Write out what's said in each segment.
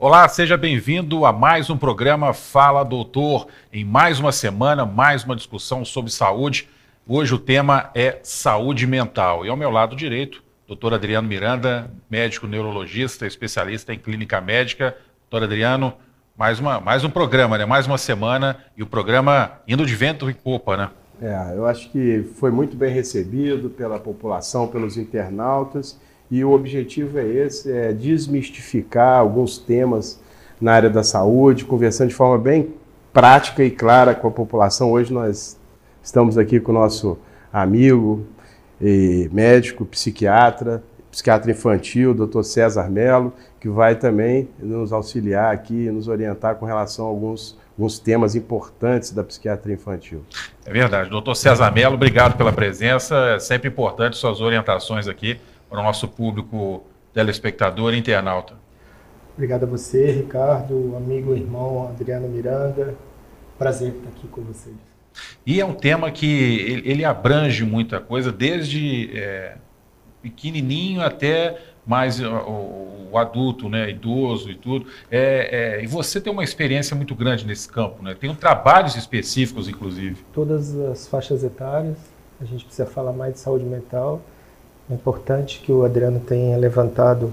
Olá, seja bem-vindo a mais um programa Fala Doutor. Em mais uma semana, mais uma discussão sobre saúde. Hoje o tema é saúde mental. E ao meu lado direito, doutor Adriano Miranda, médico neurologista, especialista em clínica médica. Doutor Adriano, mais, uma, mais um programa, né? mais uma semana e o programa indo de vento e popa, né? É, eu acho que foi muito bem recebido pela população, pelos internautas e o objetivo é esse, é desmistificar alguns temas na área da saúde, conversando de forma bem prática e clara com a população. Hoje nós estamos aqui com o nosso amigo médico, psiquiatra, psiquiatra infantil, Dr. César Melo, que vai também nos auxiliar aqui, nos orientar com relação a alguns, alguns temas importantes da psiquiatria infantil. É verdade. Doutor César Melo, obrigado pela presença. É sempre importante suas orientações aqui para o nosso público telespectador e internauta. Obrigado a você, Ricardo, amigo, irmão Adriano Miranda. Prazer estar aqui com vocês. E é um tema que ele, abrange muita coisa, desde é, pequenininho até mais o, o, adulto, né, idoso e tudo. É, é, e você tem uma experiência muito grande nesse campo, né? Tem trabalhos específicos, inclusive. Todas as faixas etárias. A gente precisa falar mais de saúde mental é importante que o Adriano tenha levantado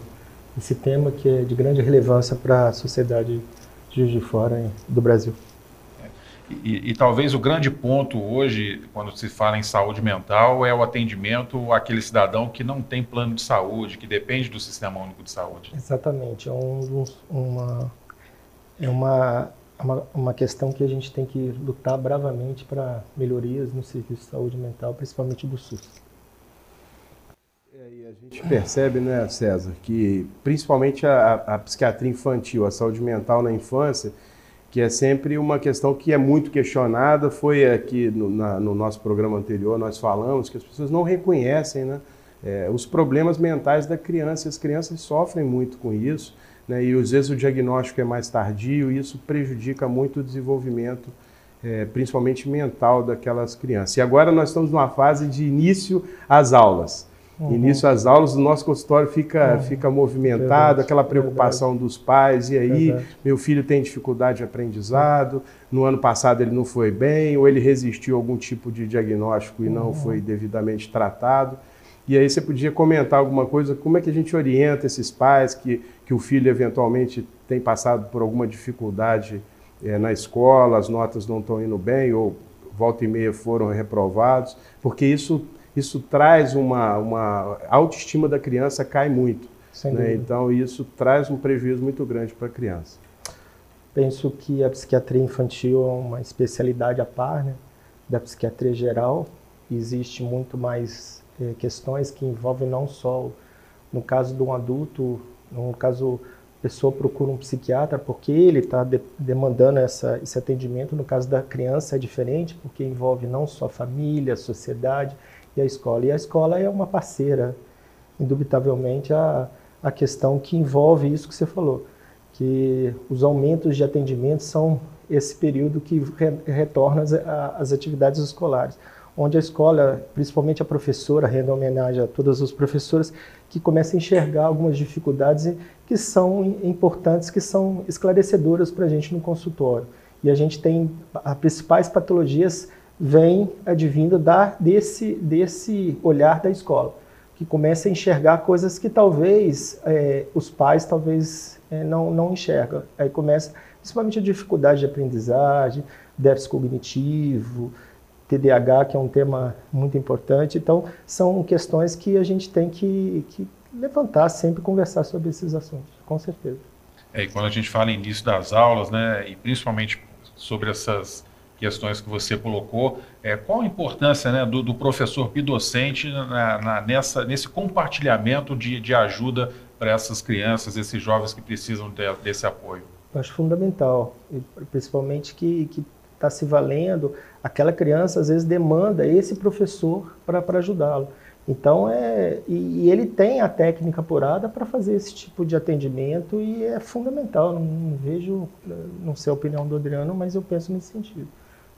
esse tema que é de grande relevância para a sociedade de Juiz de Fora do Brasil. E, e, talvez o grande ponto hoje, quando se fala em saúde mental, é o atendimento àquele cidadão que não tem plano de saúde, que depende do Sistema Único de Saúde. Exatamente. É, um, uma, é uma, uma, uma questão que a gente tem que lutar bravamente para melhorias no serviço de saúde mental, principalmente do SUS. É, e a gente percebe, né, César, que principalmente a, a, psiquiatria infantil, a saúde mental na infância, que é sempre uma questão que é muito questionada. Foi aqui no, na, no nosso programa anterior, nós falamos que as pessoas não reconhecem né, é, os problemas mentais da criança. As crianças sofrem muito com isso, né, e às vezes o diagnóstico é mais tardio, e isso prejudica muito o desenvolvimento é, principalmente mental daquelas crianças. E agora nós estamos numa fase de início às aulas. Uhum. Início às aulas, o nosso consultório fica, uhum. fica movimentado, Verdade. aquela preocupação Verdade. dos pais, e aí Verdade. meu filho tem dificuldade de aprendizado, no ano passado ele não foi bem, ou ele resistiu a algum tipo de diagnóstico e não uhum. foi devidamente tratado. E aí você podia comentar alguma coisa, como é que a gente orienta esses pais que, que o filho eventualmente tem passado por alguma dificuldade é, na escola, as notas não estão indo bem, ou volta e meia foram reprovados, porque isso isso traz uma, uma a autoestima da criança cai muito. Né? Então isso traz um prejuízo muito grande para a criança. Penso que a psiquiatria infantil é uma especialidade à par né, da psiquiatria geral. Existe muito mais é, questões que envolvem não só, no caso de um adulto, no caso a pessoa procura um psiquiatra porque ele está de, demandando essa, esse atendimento. No caso da criança é diferente porque envolve não só a família, a sociedade, e a escola. E a escola é uma parceira, indubitavelmente, a, a questão que envolve isso que você falou, que os aumentos de atendimento são esse período que re, retorna as, as atividades escolares onde a escola, principalmente a professora, rende homenagem a todas as professoras, que começam a enxergar algumas dificuldades que são importantes, que são esclarecedoras para a gente no consultório. E a gente tem as principais patologias vem advindo da, desse, desse olhar da escola, que começa a enxergar coisas que talvez é, os pais talvez é, não, não enxergam. Aí começa principalmente a dificuldade de aprendizagem, déficit cognitivo, TDAH, que é um tema muito importante. Então, são questões que a gente tem que, que levantar, sempre conversar sobre esses assuntos, com certeza. É, e quando a gente fala início das aulas, né, e principalmente sobre essas questões que você colocou. É, qual a importância né, do, do professor bidocente na, na, nessa, nesse compartilhamento de, de ajuda para essas crianças, esses jovens que precisam de, desse apoio? Eu acho fundamental, principalmente que está se valendo, aquela criança às vezes demanda esse professor para ajudá-lo. Então, é, e, e, ele tem a técnica apurada para fazer esse tipo de atendimento e é fundamental. Não, não vejo, não sei a opinião do Adriano, mas eu penso nesse sentido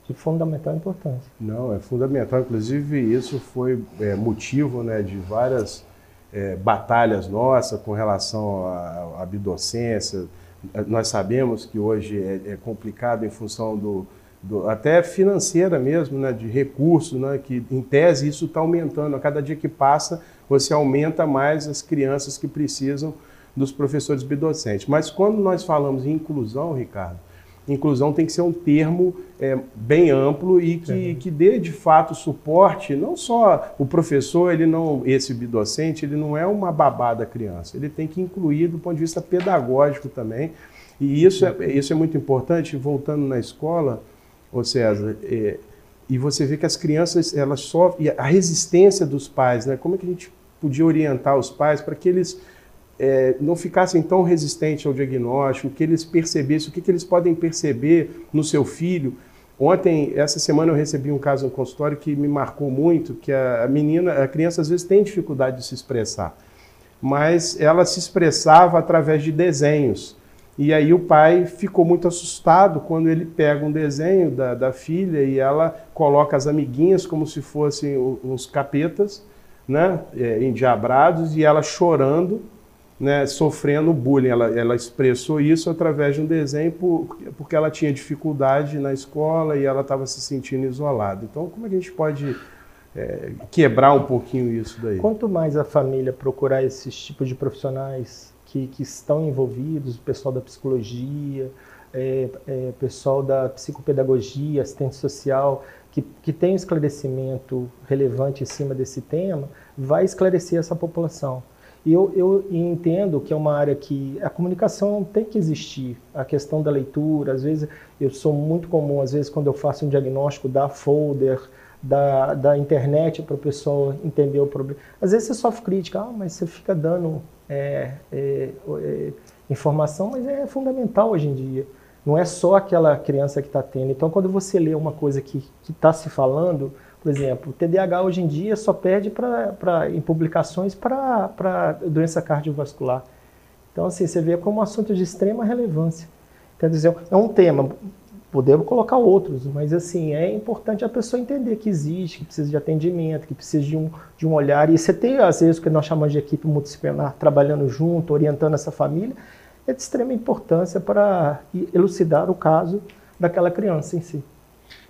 de fundamental importância. Não, é fundamental. Inclusive, isso foi é, motivo né, de várias é, batalhas nossas com relação à, à bidocência, nós sabemos que hoje é, é complicado em função do, do, até financeira mesmo, né, de recursos, né, que em tese isso está aumentando. A cada dia que passa, você aumenta mais as crianças que precisam dos professores bidocentes. Mas quando nós falamos em inclusão, Ricardo, inclusão tem que ser um termo é, bem amplo e que, que dê de fato suporte, não só o professor, ele não, esse bidocente, ele não é uma babá da criança, ele tem que incluir do ponto de vista pedagógico também. E isso é, isso é muito importante, voltando na escola, ô César, é, e você vê que as crianças, elas sofrem, a resistência dos pais, né? Como é que a gente podia orientar os pais para que eles é, não ficassem tão resistentes ao diagnóstico, que eles percebessem o que, que eles podem perceber no seu filho. Ontem, essa semana, eu recebi um caso no consultório que me marcou muito, que a menina, a criança às vezes tem dificuldade de se expressar, mas ela se expressava através de desenhos. E aí o pai ficou muito assustado quando ele pega um desenho da, da filha e ela coloca as amiguinhas como se fossem uns capetas, né, é, endiabrados, e ela chorando, né, sofrendo bullying. Ela, ela expressou isso através de um desenho por, porque ela tinha dificuldade na escola e ela estava se sentindo isolada. Então, como a gente pode é, quebrar um pouquinho isso daí? Quanto mais a família procurar esses tipos de profissionais que, que estão envolvidos, o pessoal da psicologia, é, é, pessoal da psicopedagogia, assistente social, que, que tem um esclarecimento relevante em cima desse tema, vai esclarecer essa população. Eu, eu entendo que é uma área que a comunicação tem que existir. A questão da leitura, às vezes eu sou muito comum, às vezes quando eu faço um diagnóstico da folder, da, da internet para o pessoal entender o problema. Às vezes você sofre crítica, ah, mas você fica dando é, é, é, informação, mas é fundamental hoje em dia. Não é só aquela criança que está tendo. Então, quando você lê uma coisa que está se falando, por exemplo, o TDAH hoje em dia só perde pra, pra, em publicações para doença cardiovascular. Então, assim, você vê como um assunto de extrema relevância. Quer dizer, é um tema Podemos colocar outros, mas assim, é importante a pessoa entender que existe, que precisa de atendimento, que precisa de um, de um olhar. E você tem, às vezes, o que nós chamamos de equipe multidisciplinar, trabalhando junto, orientando essa família, é de extrema importância para elucidar o caso daquela criança em si.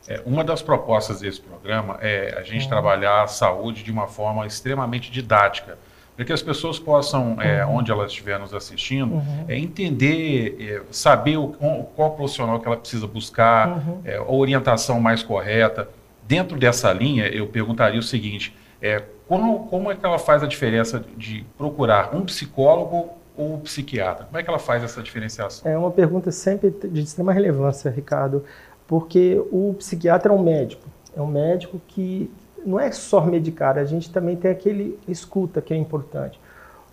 É, uma das propostas desse programa é a gente uhum. trabalhar a saúde de uma forma extremamente didática para que as pessoas possam, é, uhum. onde elas estiverem nos assistindo, uhum. é, entender, é, saber o, qual profissional que ela precisa buscar, uhum. É, a orientação mais correta. Dentro dessa linha, eu perguntaria o seguinte: é, como, como é que ela faz a diferença de procurar um psicólogo ou um psiquiatra? Como é que ela faz essa diferenciação? É uma pergunta sempre de extrema relevância, Ricardo, porque o psiquiatra é um médico, é um médico que não é só medicar, a gente também tem aquele escuta que é importante.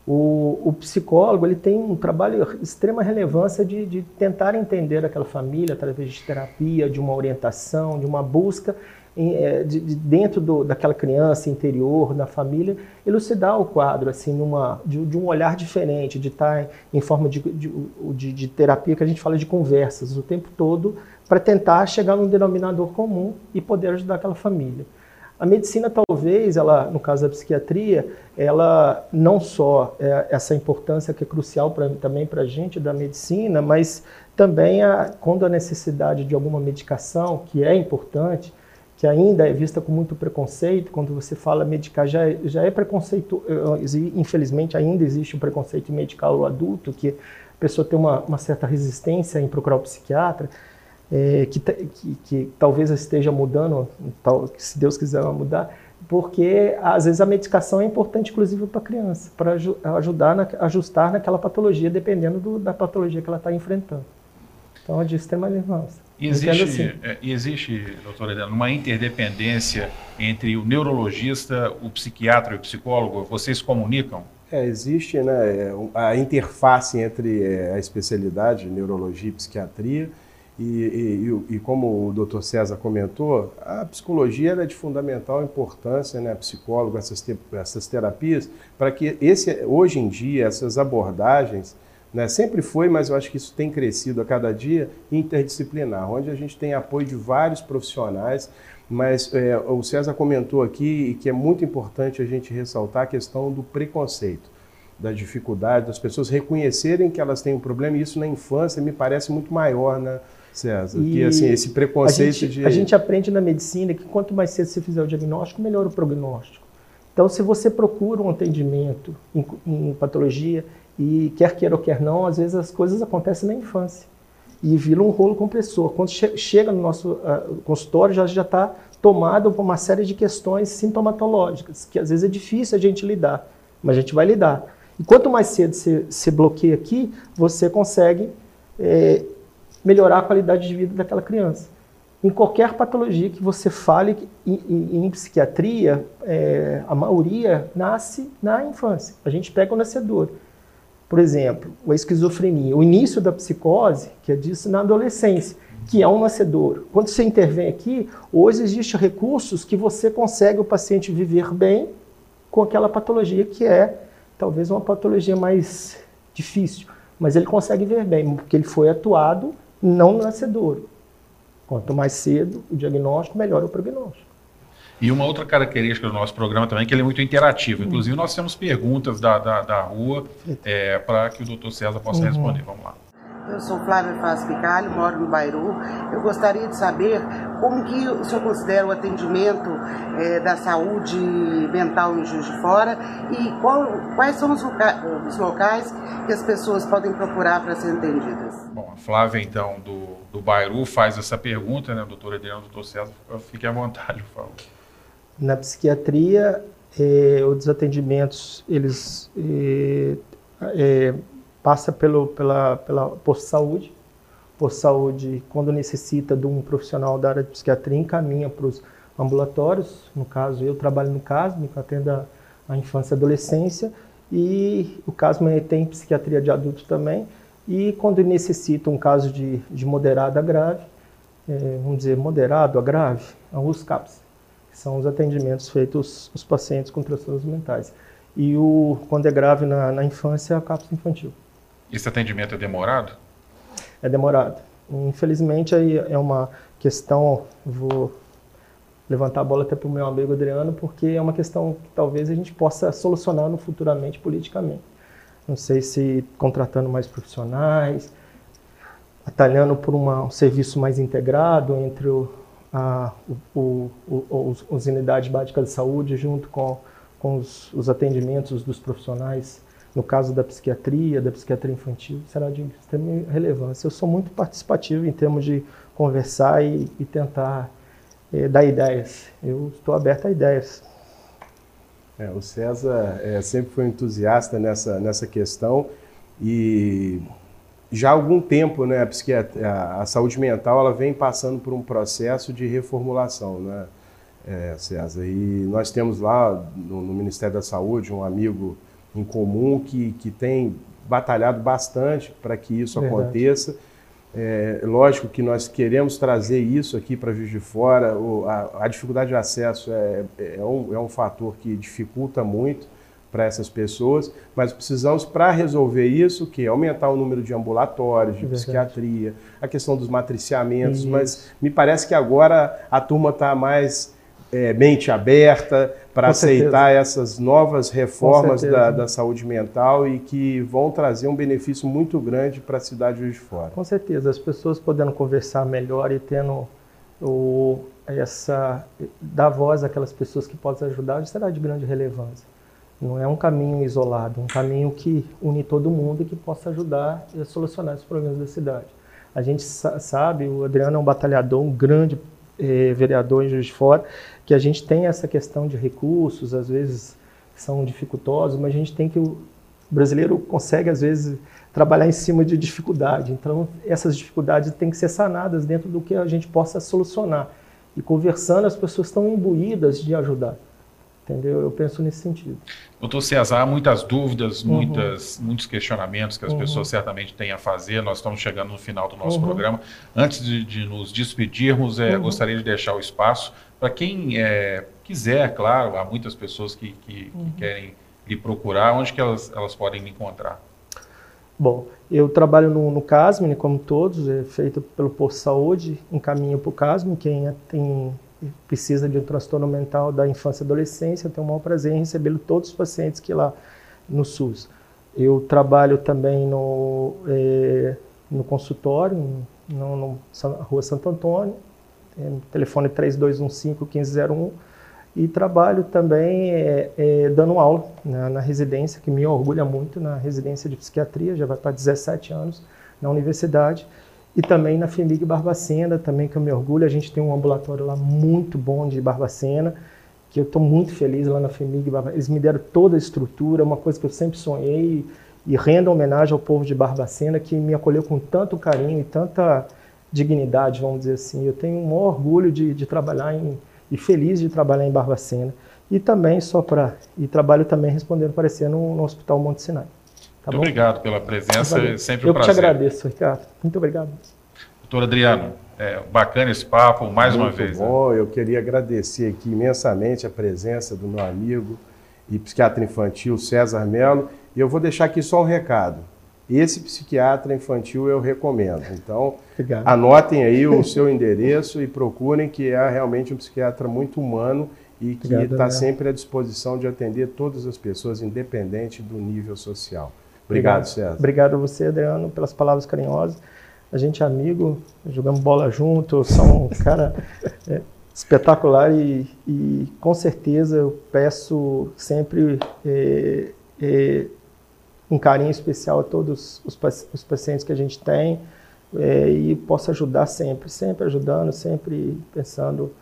O, o psicólogo ele tem um trabalho de extrema relevância de, de tentar entender aquela família através de terapia, de uma orientação, de uma busca de, de dentro do, daquela criança interior, da família, elucidar o quadro assim numa, de, de um olhar diferente, de estar em, forma de, de, de terapia que a gente fala de conversas o tempo todo para tentar chegar num denominador comum e poder ajudar aquela família. A medicina, talvez, ela, no caso da psiquiatria, ela não só é essa importância que é crucial pra, também para a gente da medicina, mas também a, quando a necessidade de alguma medicação, que é importante, que ainda é vista com muito preconceito, quando você fala medicar, já, já é preconceito, infelizmente ainda existe um preconceito medical adulto, que a pessoa tem uma, uma certa resistência em procurar o psiquiatra, é, que, que, que, talvez esteja mudando, tal, se Deus quiser mudar, porque às vezes a medicação é importante, inclusive para a criança, para ajudar na, ajustar naquela patologia, dependendo do, da patologia que ela está enfrentando. Então é de extrema relevância. E existe, assim. é, existe, doutora Helena, uma interdependência entre o neurologista, o psiquiatra e o psicólogo? Vocês comunicam? É, existe né, a interface entre é, a especialidade, neurologia e psiquiatria, e, e, e, como o Dr. César comentou, a psicologia é de fundamental importância, né, psicólogo, essas, te, essas terapias, para que esse, hoje em dia essas abordagens, né, sempre foi, mas eu acho que isso tem crescido a cada dia, interdisciplinar, onde a gente tem apoio de vários profissionais, mas é, o César comentou aqui e que é muito importante a gente ressaltar a questão do preconceito. da dificuldade, das pessoas reconhecerem que elas têm um problema, e isso na infância me parece muito maior, né, César? E que assim, esse preconceito a gente, de. A gente aprende na medicina que quanto mais cedo você fizer o diagnóstico, melhor o prognóstico. Então, se você procura um atendimento em, em patologia, e quer queira ou quer não, às vezes as coisas acontecem na infância e vira um rolo compressor. Quando che chega no nosso uh, consultório, já está tomado por uma série de questões sintomatológicas, que às vezes é difícil a gente lidar, mas a gente vai lidar. E quanto mais cedo você, você bloqueia aqui, você consegue é, melhorar a qualidade de vida daquela criança. Em qualquer patologia que você fale, em, em, em psiquiatria, é, a maioria nasce na infância. A gente pega o nascedor. Por exemplo, a esquizofrenia, o início da psicose, que é disso na adolescência, que é um nascedor. Quando você intervém aqui, hoje existem recursos que você consegue o paciente viver bem com aquela patologia que é talvez uma patologia mais difícil, mas ele consegue ver bem, porque ele foi atuado não nascedor. Quanto mais cedo o diagnóstico, melhor o prognóstico. E uma outra característica do nosso programa também é que ele é muito interativo. Inclusive, nós temos perguntas da, da, da rua é, para que o doutor César possa uhum. responder. Vamos lá. Eu sou Flávia Faz Picalho, moro no Bairu. Eu gostaria de saber como que o senhor considera o atendimento é, da saúde mental em Juiz de Fora e qual, quais são os, loca os, locais que as pessoas podem procurar para serem atendidas. Bom, a Flávia, então, do, do Bairu faz essa pergunta, né, doutor Adriano, doutor César, fique à vontade, por favor. Na psiquiatria, eh, os atendimentos, eles eh, eh, passa pelo pela pela posto saúde, posto saúde quando necessita de um profissional da área de psiquiatria encaminha para os ambulatórios. No caso, eu trabalho no CASM, que atendo a, infância e adolescência, e o CASM tem psiquiatria de adulto também. E quando necessita um caso de, de moderado a grave, é, vamos dizer moderado a grave, é os CAPS são os atendimentos feitos aos pacientes com transtornos mentais. E o, quando é grave na, na infância, é a cápsula infantil. Esse atendimento é demorado? É demorado. Infelizmente, aí é uma questão, vou levantar a bola até para o meu amigo Adriano, porque é uma questão que talvez a gente possa solucionar no futuramente politicamente. Não sei se contratando mais profissionais, atalhando por uma, um serviço mais integrado entre o, a, o, o, os, unidades básicas de saúde junto com, com os, os, atendimentos dos profissionais, no caso da psiquiatria, da psiquiatria infantil, será de extrema relevância. Eu sou muito participativo em termos de conversar e, e tentar é, dar ideias. Eu estou aberto a ideias. É, o César é, sempre foi entusiasta nessa, nessa questão e já há algum tempo, né, a, a, saúde mental ela vem passando por um processo de reformulação, né, é, César? E nós temos lá no, no, Ministério da Saúde um amigo em comum que, que tem batalhado bastante para que isso Verdade. aconteça. É, lógico que nós queremos trazer isso aqui para Juiz de Fora. O, a, a, dificuldade de acesso é, é, um, é um fator que dificulta muito para essas pessoas, mas precisamos, para resolver isso, que aumentar o número de ambulatórios, de é psiquiatria, a questão dos matriciamentos, isso. mas me parece que agora a turma está mais é, mente aberta para aceitar certeza. essas novas reformas da, da, saúde mental e que vão trazer um benefício muito grande para a cidade de Fora. Com certeza, as pessoas podendo conversar melhor e tendo o, essa dar voz àquelas pessoas que podem ajudar, será de grande relevância. Não é um caminho isolado, um caminho que une todo mundo e que possa ajudar a solucionar os problemas da cidade. A gente sabe, o Adriano é um batalhador, um grande eh, vereador em Juiz de Fora, que a gente tem essa questão de recursos, às vezes são dificultosos, mas a gente tem que o brasileiro consegue às vezes trabalhar em cima de dificuldade. Então essas dificuldades têm que ser sanadas dentro do que a gente possa solucionar. E conversando, as pessoas estão imbuídas de ajudar. Entendeu? Eu penso nesse sentido. Doutor César, há muitas dúvidas, uhum. muitas, muitos questionamentos que as uhum. pessoas certamente têm a fazer. Nós estamos chegando no final do nosso uhum. programa. Antes de, de nos despedirmos, é, gostaria de deixar o espaço para quem é, quiser, claro, há muitas pessoas que, que, que querem lhe procurar, onde que elas, elas podem me encontrar? Bom, eu trabalho no, no CASM, como todos, é feito pelo Posto Saúde, encaminho para o CASM, quem é, tem precisa de um transtorno mental da infância e adolescência, eu tenho o maior prazer em recebê-lo todos os pacientes que lá no SUS. Eu trabalho também no, é, no consultório, no, no, na Rua Santo Antônio, é, telefone 3215-1501, e trabalho também é, é, dando aula na, na, residência, que me orgulha muito, na residência de psiquiatria, já vai para 17 anos na universidade, e também na FEMIG Barbacena, também que eu me orgulho, a gente tem um ambulatório lá muito bom de Barbacena, que eu estou muito feliz lá na FEMIG, eles me deram toda a estrutura, uma coisa que eu sempre sonhei, e rendo homenagem ao povo de Barbacena, que me acolheu com tanto carinho e tanta dignidade, vamos dizer assim. Eu tenho um orgulho de, de trabalhar em, e feliz de trabalhar em Barbacena. E também, só para. E trabalho também respondendo parecer no, no Hospital Monte Sinai. Tá Muito bom? obrigado pela presença, é sempre um Eu prazer. Eu te agradeço, Ricardo. Muito obrigado. Doutor Adriano, é, bacana esse papo, mais Muito uma vez. Né? bom, né? eu queria agradecer aqui imensamente a presença do meu amigo e psiquiatra infantil César Melo. E eu vou deixar aqui só um recado. Esse psiquiatra infantil eu recomendo. Então, Obrigado. anotem aí o seu endereço e procurem, que é realmente um psiquiatra muito humano e que está sempre à disposição de atender todas as pessoas, independente do nível social. Obrigado. César. Obrigado a você, Adriano, pelas palavras carinhosas. A gente é amigo, jogamos bola junto, sou um cara é, espetacular e, e, com certeza eu peço sempre é, é, um carinho especial a todos os, os pacientes que a gente tem é, e posso ajudar sempre, sempre ajudando, sempre pensando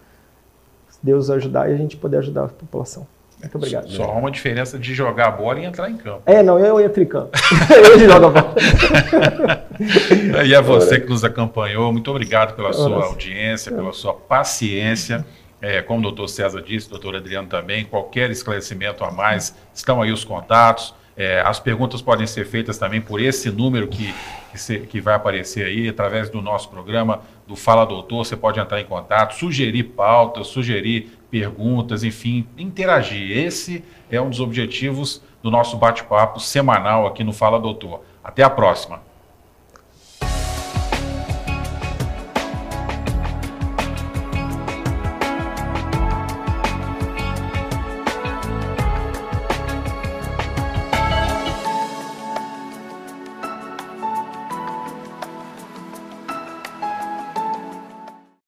Deus ajudar e a gente poder ajudar a população. Muito obrigado. Só há uma diferença de jogar a bola e entrar em campo. É, não, eu entro em campo. eu jogo a bola. e a você que nos acompanhou, muito obrigado pela sua audiência, pela sua paciência. É, como o doutor César disse, o doutor Adriano também, qualquer esclarecimento a mais, estão aí os contatos. É, as perguntas podem ser feitas também por esse número que, que, se, que, vai aparecer aí, através do nosso programa, do Fala Doutor. Você pode entrar em contato, sugerir pautas, sugerir perguntas, enfim, interagir. Esse é um dos objetivos do nosso bate-papo semanal aqui no Fala Doutor. Até a próxima.